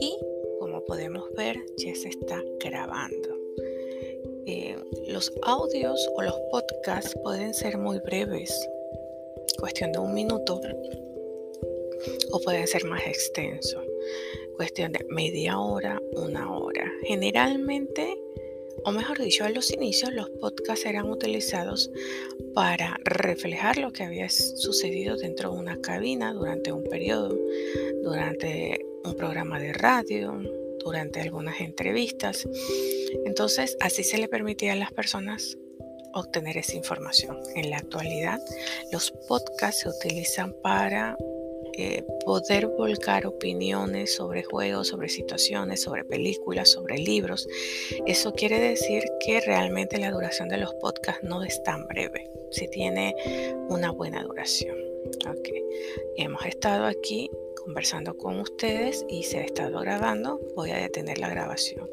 Y como podemos ver, ya se está grabando. Eh, los audios o los podcasts pueden ser muy breves, cuestión de un minuto, o pueden ser más extensos, cuestión de media hora, una hora. Generalmente o mejor dicho, a los inicios los podcasts eran utilizados para reflejar lo que había sucedido dentro de una cabina durante un periodo, durante un programa de radio, durante algunas entrevistas. Entonces, así se le permitía a las personas obtener esa información. En la actualidad, los podcasts se utilizan para eh, poder volcar opiniones sobre juegos, sobre situaciones, sobre películas, sobre libros. Eso quiere decir que realmente la duración de los podcasts no es tan breve, si tiene una buena duración. Okay. Hemos estado aquí conversando con ustedes y se ha estado grabando. Voy a detener la grabación.